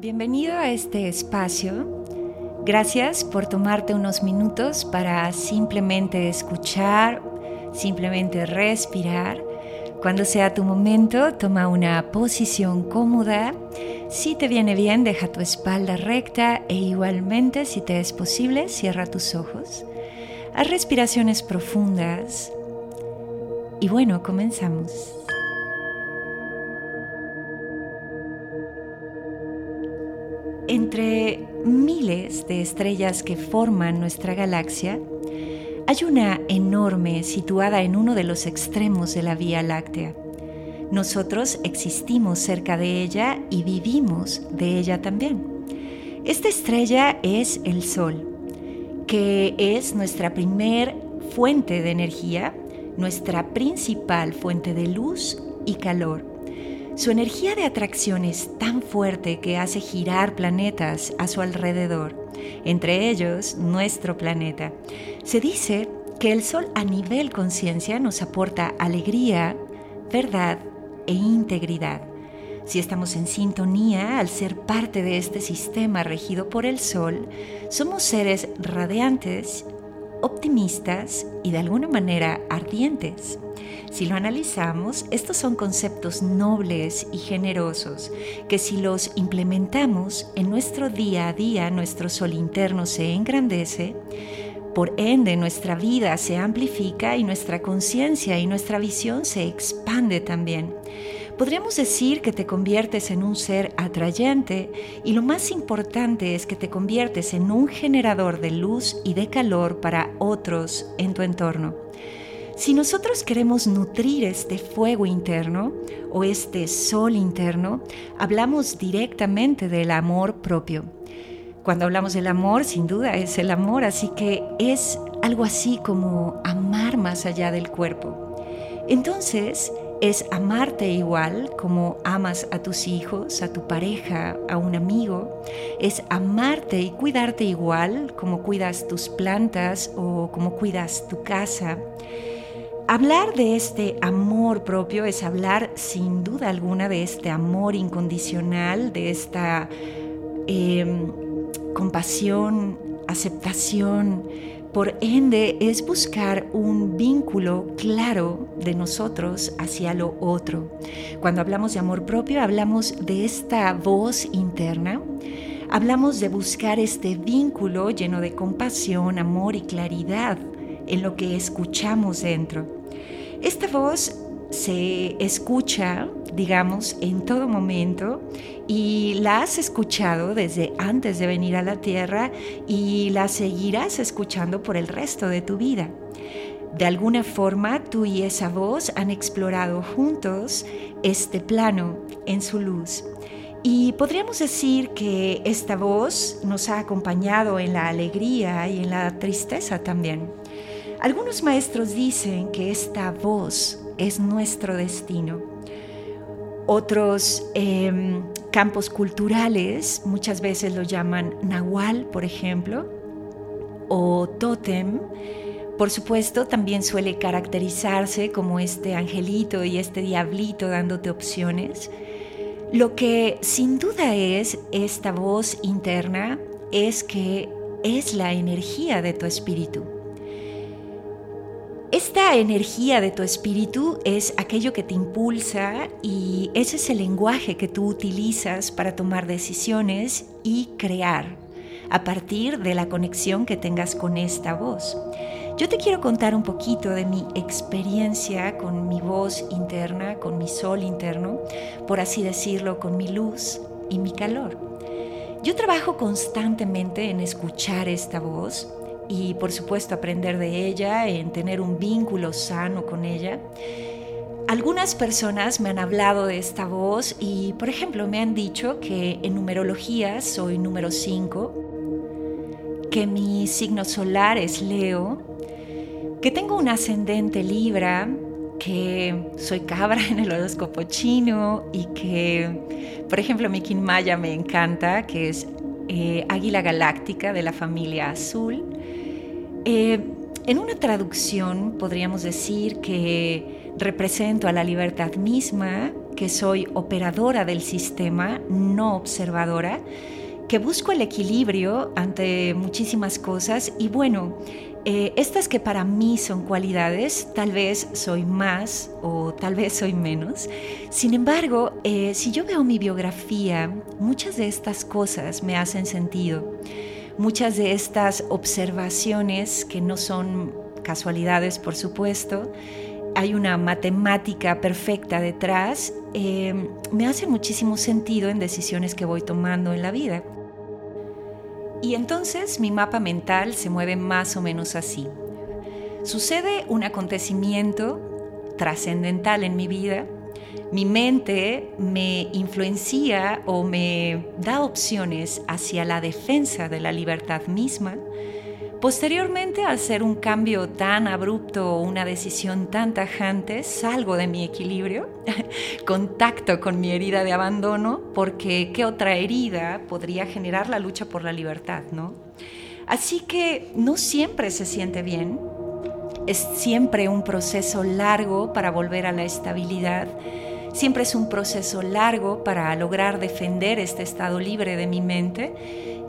Bienvenido a este espacio. Gracias por tomarte unos minutos para simplemente escuchar, simplemente respirar. Cuando sea tu momento, toma una posición cómoda. Si te viene bien, deja tu espalda recta e igualmente, si te es posible, cierra tus ojos. Haz respiraciones profundas. Y bueno, comenzamos. Entre miles de estrellas que forman nuestra galaxia, hay una enorme situada en uno de los extremos de la Vía Láctea. Nosotros existimos cerca de ella y vivimos de ella también. Esta estrella es el Sol, que es nuestra primer fuente de energía, nuestra principal fuente de luz y calor. Su energía de atracción es tan fuerte que hace girar planetas a su alrededor, entre ellos nuestro planeta. Se dice que el Sol a nivel conciencia nos aporta alegría, verdad e integridad. Si estamos en sintonía al ser parte de este sistema regido por el Sol, somos seres radiantes, optimistas y de alguna manera ardientes. Si lo analizamos, estos son conceptos nobles y generosos que si los implementamos en nuestro día a día, nuestro sol interno se engrandece, por ende nuestra vida se amplifica y nuestra conciencia y nuestra visión se expande también. Podríamos decir que te conviertes en un ser atrayente y lo más importante es que te conviertes en un generador de luz y de calor para otros en tu entorno. Si nosotros queremos nutrir este fuego interno o este sol interno, hablamos directamente del amor propio. Cuando hablamos del amor, sin duda es el amor, así que es algo así como amar más allá del cuerpo. Entonces, es amarte igual como amas a tus hijos, a tu pareja, a un amigo. Es amarte y cuidarte igual como cuidas tus plantas o como cuidas tu casa. Hablar de este amor propio es hablar sin duda alguna de este amor incondicional, de esta em, compasión, aceptación. Por ende, es buscar un vínculo claro de nosotros hacia lo otro. Cuando hablamos de amor propio, hablamos de esta voz interna. Hablamos de buscar este vínculo lleno de compasión, amor y claridad en lo que escuchamos dentro. Esta voz se escucha, digamos, en todo momento y la has escuchado desde antes de venir a la tierra y la seguirás escuchando por el resto de tu vida. De alguna forma, tú y esa voz han explorado juntos este plano en su luz. Y podríamos decir que esta voz nos ha acompañado en la alegría y en la tristeza también. Algunos maestros dicen que esta voz es nuestro destino. Otros em, campos culturales muchas veces lo llaman nahual, por ejemplo, o tótem. Por supuesto, también suele caracterizarse como este angelito y este diablito dándote opciones. Lo que sin duda es esta voz interna es que es la energía de tu espíritu. Esta energía de tu espíritu es aquello que te impulsa y ese es el lenguaje que tú utilizas para tomar decisiones y crear a partir de la conexión que tengas con esta voz. Yo te quiero contar un poquito de mi experiencia con mi voz interna, con mi sol interno, por así decirlo, con mi luz y mi calor. Yo trabajo constantemente en escuchar esta voz y por supuesto aprender de ella, en tener un vínculo sano con ella. Algunas personas me han hablado de esta voz y, por ejemplo, me han dicho que en numerología soy número 5, que mi signo solar es Leo, que tengo un ascendente Libra, que soy cabra en el horóscopo chino y que, por ejemplo, mi Maya me encanta, que es eh, águila galáctica de la familia azul. Eh, en una traducción podríamos decir que represento a la libertad misma, que soy operadora del sistema, no observadora, que busco el equilibrio ante muchísimas cosas y bueno, eh, estas que para mí son cualidades, tal vez soy más o tal vez soy menos. Sin embargo, eh, si yo veo mi biografía, muchas de estas cosas me hacen sentido. Muchas de estas observaciones, que no son casualidades, por supuesto, hay una matemática perfecta detrás, eh, me hace muchísimo sentido en decisiones que voy tomando en la vida. Y entonces mi mapa mental se mueve más o menos así. Sucede un acontecimiento trascendental en mi vida, mi mente me influencia o me da opciones hacia la defensa de la libertad misma, Posteriormente, al ser un cambio tan abrupto o una decisión tan tajante, salgo de mi equilibrio, contacto con mi herida de abandono, porque ¿qué otra herida podría generar la lucha por la libertad, no? Así que no siempre se siente bien, es siempre un proceso largo para volver a la estabilidad, siempre es un proceso largo para lograr defender este estado libre de mi mente.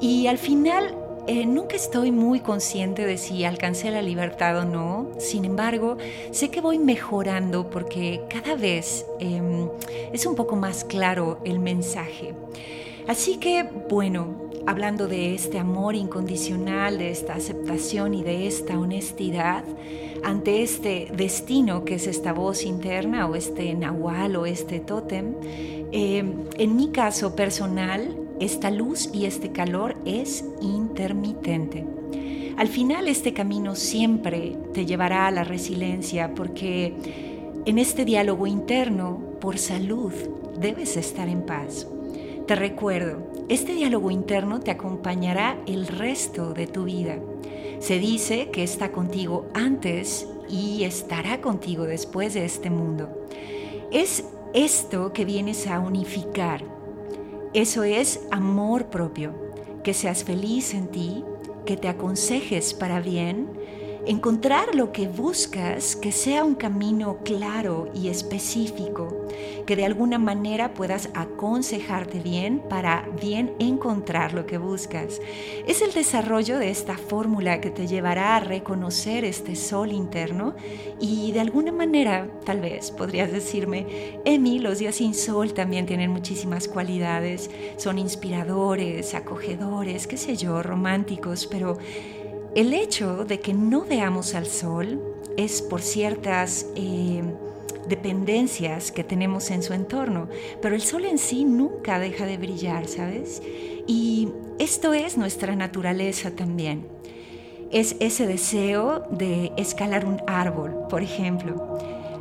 Y al final eh, nunca estoy muy consciente de si alcancé la libertad o no, sin embargo, sé que voy mejorando porque cada vez em, es un poco más claro el mensaje. Así que, bueno, hablando de este amor incondicional, de esta aceptación y de esta honestidad ante este destino que es esta voz interna o este nahual o este tótem, em, en mi caso personal, esta luz y este calor es intermitente. Al final este camino siempre te llevará a la resiliencia porque en este diálogo interno, por salud, debes estar en paz. Te recuerdo, este diálogo interno te acompañará el resto de tu vida. Se dice que está contigo antes y estará contigo después de este mundo. Es esto que vienes a unificar eso es amor propio, que seas feliz en ti, que te aconsejes para bien encontrar lo que buscas que sea un camino claro y específico, que de alguna manera puedas aconsejarte bien para bien encontrar lo que buscas. Es el desarrollo de esta fórmula que te llevará a reconocer este sol interno y de alguna manera, tal vez podrías decirme, Emi, los días sin sol también tienen muchísimas cualidades, son inspiradores, acogedores, qué sé yo, románticos, pero el hecho de que no veamos al sol es por ciertas eh, dependencias que tenemos en su entorno, pero el sol en sí nunca deja de brillar, ¿sabes? Y esto es nuestra naturaleza también. Es ese deseo de escalar un árbol, por ejemplo.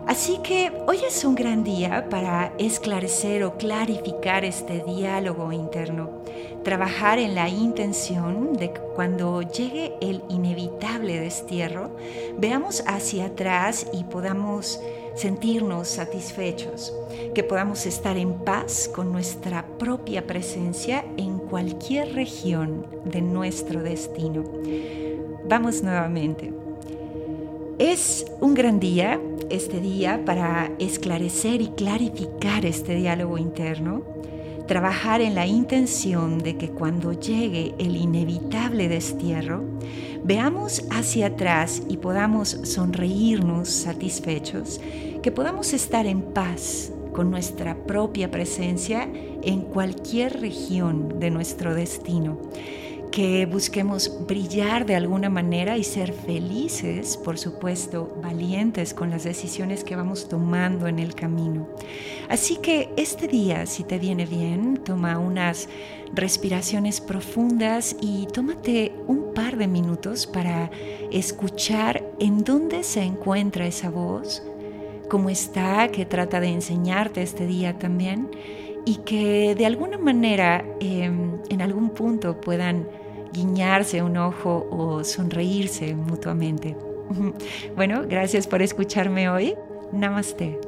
Así que hoy es un gran día para esclarecer o clarificar este diálogo interno, trabajar en la intención de que cuando llegue el inevitable destierro, veamos hacia atrás y podamos sentirnos satisfechos, que podamos estar en paz con nuestra propia presencia en cualquier región de nuestro destino. Vamos nuevamente. Es un gran día, este día, para esclarecer y clarificar este diálogo interno, trabajar en la intención de que cuando llegue el inevitable destierro, veamos hacia atrás y podamos sonreírnos satisfechos, que podamos estar en paz con nuestra propia presencia en cualquier región de nuestro destino que busquemos brillar de alguna manera y ser felices, por supuesto, valientes con las decisiones que vamos tomando en el camino. Así que este día, si te viene bien, toma unas respiraciones profundas y tómate un par de minutos para escuchar en dónde se encuentra esa voz, cómo está, que trata de enseñarte este día también y que de alguna manera em, en algún punto puedan guiñarse un ojo o sonreírse mutuamente. Bueno, gracias por escucharme hoy. Namaste.